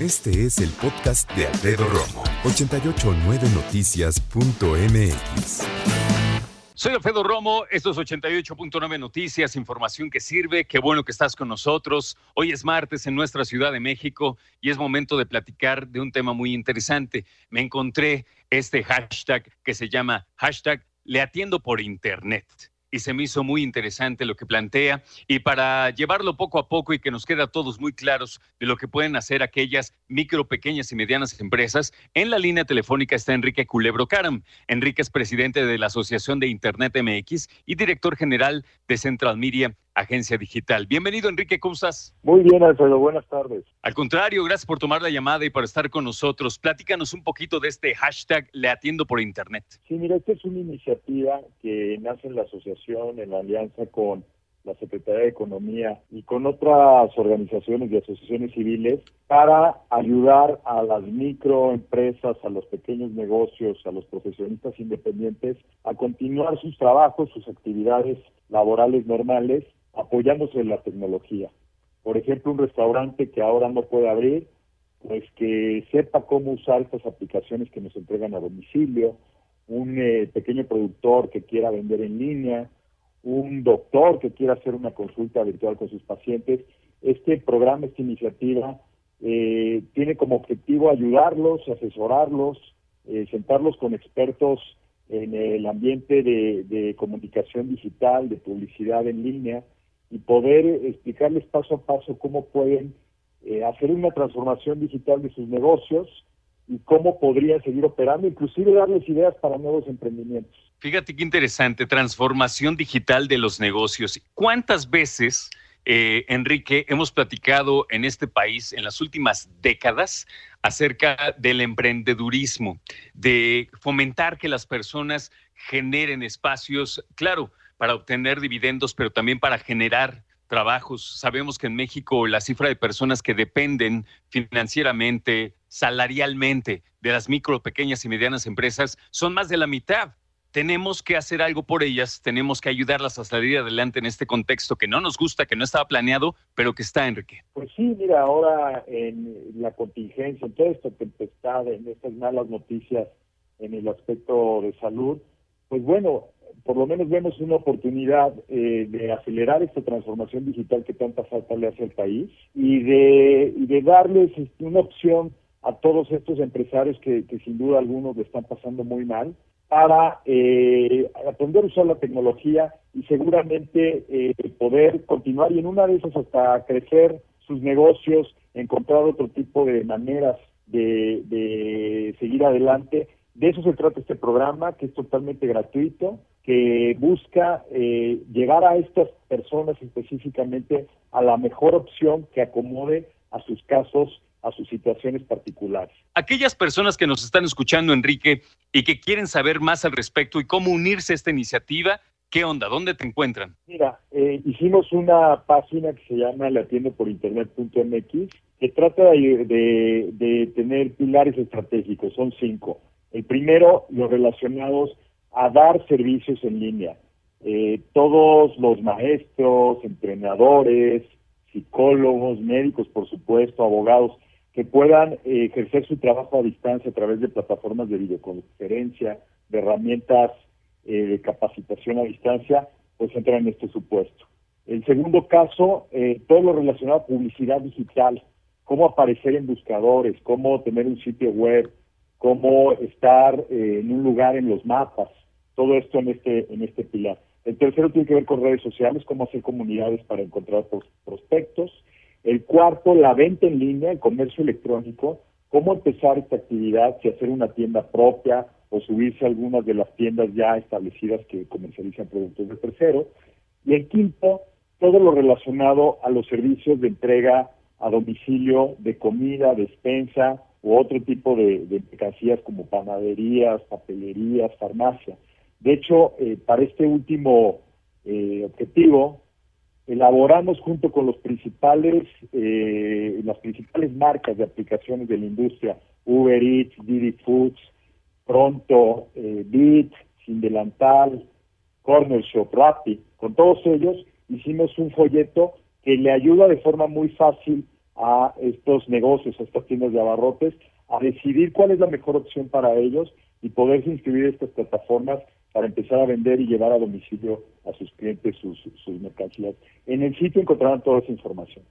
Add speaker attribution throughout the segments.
Speaker 1: Este es el podcast de Alfredo Romo. 889noticias.mx.
Speaker 2: Soy Alfredo Romo, esto es 88.9 Noticias, información que sirve, qué bueno que estás con nosotros. Hoy es martes en nuestra Ciudad de México y es momento de platicar de un tema muy interesante. Me encontré este hashtag que se llama hashtag Le atiendo por Internet y se me hizo muy interesante lo que plantea. Y para llevarlo poco a poco y que nos quede a todos muy claros de lo que pueden hacer aquellas micro, pequeñas y medianas empresas, en la línea telefónica está Enrique Culebro Caram. Enrique es presidente de la Asociación de Internet MX y director general de Central Media Agencia Digital. Bienvenido, Enrique, ¿cómo estás?
Speaker 3: Muy bien, Alfredo, buenas tardes.
Speaker 2: Al contrario, gracias por tomar la llamada y por estar con nosotros. Platícanos un poquito de este hashtag Le Atiendo por Internet.
Speaker 3: Sí, mira, esta es una iniciativa que nace en la asociación, en la alianza con la Secretaría de Economía y con otras organizaciones y asociaciones civiles para ayudar a las microempresas, a los pequeños negocios, a los profesionistas independientes a continuar sus trabajos, sus actividades laborales normales apoyándose en la tecnología. Por ejemplo, un restaurante que ahora no puede abrir, pues que sepa cómo usar estas aplicaciones que nos entregan a domicilio, un eh, pequeño productor que quiera vender en línea, un doctor que quiera hacer una consulta virtual con sus pacientes. Este programa, esta iniciativa, eh, tiene como objetivo ayudarlos, asesorarlos, eh, sentarlos con expertos en el ambiente de comunicación digital, de publicidad en línea, y poder explicarles paso a paso cómo pueden eh, hacer una transformación digital de sus negocios y cómo podrían seguir operando, inclusive darles ideas para nuevos emprendimientos.
Speaker 2: Fíjate qué interesante, transformación digital de los negocios. ¿Cuántas veces, eh, Enrique, hemos platicado en este país en las últimas décadas acerca del emprendedurismo, de fomentar que las personas generen espacios, claro, para obtener dividendos, pero también para generar trabajos. Sabemos que en México la cifra de personas que dependen financieramente, salarialmente de las micro, pequeñas y medianas empresas son más de la mitad. Tenemos que hacer algo por ellas, tenemos que ayudarlas a salir adelante en este contexto que no nos gusta, que no estaba planeado, pero que está, Enrique.
Speaker 3: Pues sí, mira, ahora en la contingencia, en toda esta tempestad, en estas malas noticias en el aspecto de salud, pues bueno, por lo menos vemos una oportunidad eh, de acelerar esta transformación digital que tanta falta le hace al país y de, de darles este, una opción a todos estos empresarios que, sin duda algunos le están pasando muy mal para eh, aprender a usar la tecnología y seguramente eh, poder continuar y en una de esas hasta crecer sus negocios, encontrar otro tipo de maneras de, de seguir adelante. De eso se trata este programa, que es totalmente gratuito, que busca eh, llegar a estas personas específicamente a la mejor opción que acomode a sus casos, a sus situaciones particulares.
Speaker 2: Aquellas personas que nos están escuchando, Enrique, y que quieren saber más al respecto y cómo unirse a esta iniciativa, ¿qué onda? ¿Dónde te encuentran?
Speaker 3: Mira, eh, hicimos una página que se llama latiendo-por-internet.mx que trata de, de tener pilares estratégicos, son cinco. El primero, los relacionados a dar servicios en línea. Eh, todos los maestros, entrenadores, psicólogos, médicos, por supuesto, abogados, que puedan eh, ejercer su trabajo a distancia a través de plataformas de videoconferencia, de herramientas eh, de capacitación a distancia, pues entran en este supuesto. El segundo caso, todo lo relacionado a publicidad digital, cómo aparecer en buscadores, cómo tener un sitio web, cómo estar en un lugar en los mapas, todo esto en este, en este pilar. El tercero tiene que ver con redes sociales, cómo hacer comunidades para encontrar prospectos. El cuarto, la venta en línea, el comercio electrónico, cómo empezar esta actividad, si hacer una tienda propia o subirse a algunas de las tiendas ya establecidas que comercializan productos de tercero. Y el quinto, todo lo relacionado a los servicios de entrega a domicilio de comida, despensa u otro tipo de, mercancías como panaderías, papelerías, farmacia. De hecho, eh, para este último eh, objetivo, elaboramos junto con los principales, eh, las principales marcas de aplicaciones de la industria, Uber Eats, Didi Foods, Pronto, Bit, Sin Delantal, Corner Shop, Rappi, con todos ellos hicimos un folleto que le ayuda de forma muy fácil a estos negocios, a estas tiendas de abarrotes, a decidir cuál es la mejor opción para ellos y poderse inscribir en estas plataformas para empezar a vender y llevar a domicilio a sus clientes sus, sus mercancías. En el sitio encontrarán toda esa información.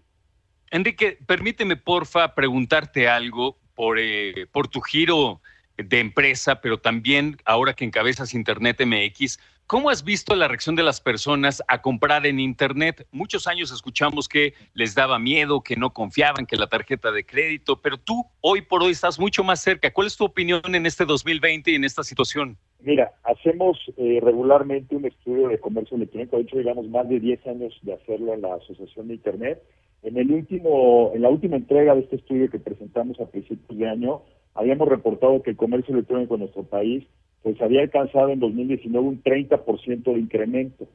Speaker 2: Enrique, permíteme porfa preguntarte algo por, eh, por tu giro de empresa, pero también ahora que encabezas Internet MX, ¿cómo has visto la reacción de las personas a comprar en Internet? Muchos años escuchamos que les daba miedo, que no confiaban, que la tarjeta de crédito, pero tú hoy por hoy estás mucho más cerca. ¿Cuál es tu opinión en este 2020 y en esta situación?
Speaker 3: Mira, hacemos eh, regularmente un estudio de comercio electrónico, de hecho llevamos más de 10 años de hacerlo en la Asociación de Internet. En el último, en la última entrega de este estudio que presentamos a principios de año, habíamos reportado que el comercio electrónico en nuestro país pues había alcanzado en 2019 un 30% de incremento.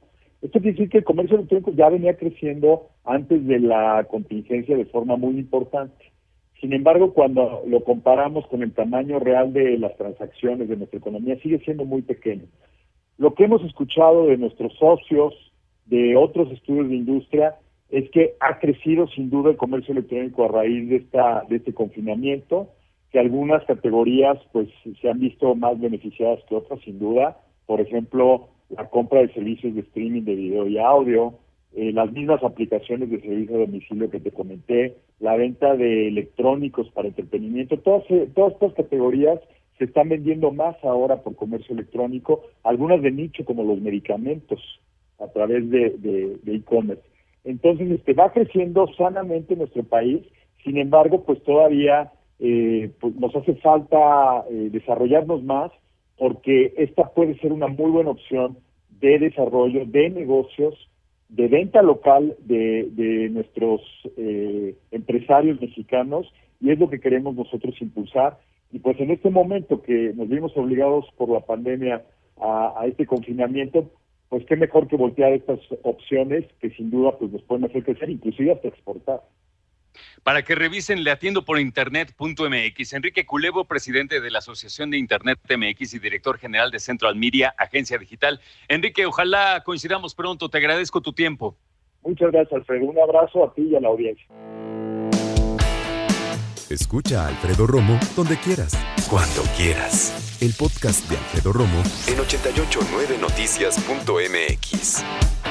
Speaker 3: Esto quiere decir que el comercio electrónico ya venía creciendo antes de la contingencia de forma muy importante. Sin embargo, cuando lo comparamos con el tamaño real de las transacciones de nuestra economía, sigue siendo muy pequeño. Lo que hemos escuchado de nuestros socios, de otros estudios de industria, es que ha crecido sin duda el comercio electrónico a raíz de, esta, de este confinamiento que algunas categorías pues se han visto más beneficiadas que otras sin duda, por ejemplo, la compra de servicios de streaming de video y audio, eh, las mismas aplicaciones de servicio de domicilio que te comenté, la venta de electrónicos para entretenimiento, todas, eh, todas estas categorías se están vendiendo más ahora por comercio electrónico, algunas de nicho como los medicamentos a través de e-commerce. Entonces, este va creciendo sanamente nuestro país, sin embargo, pues todavía eh, pues nos hace falta eh, desarrollarnos más porque esta puede ser una muy buena opción de desarrollo de negocios, de venta local de, nuestros eh, empresarios mexicanos y es lo que queremos nosotros impulsar. Y pues en este momento que nos vimos obligados por la pandemia a, a este confinamiento, pues qué mejor que voltear estas opciones que sin duda pues nos pueden hacer crecer, inclusive hasta exportar
Speaker 2: para que revisen atiendo por internet.mx. Enrique Culevo, presidente de la Asociación de Internet MX y director general de Central Media, agencia digital. Enrique, ojalá coincidamos pronto. Te agradezco tu tiempo.
Speaker 3: Muchas gracias, Alfredo. Un abrazo a ti y a la audiencia.
Speaker 1: Escucha a Alfredo Romo donde quieras, cuando quieras. El podcast de Alfredo Romo en 889noticias.mx.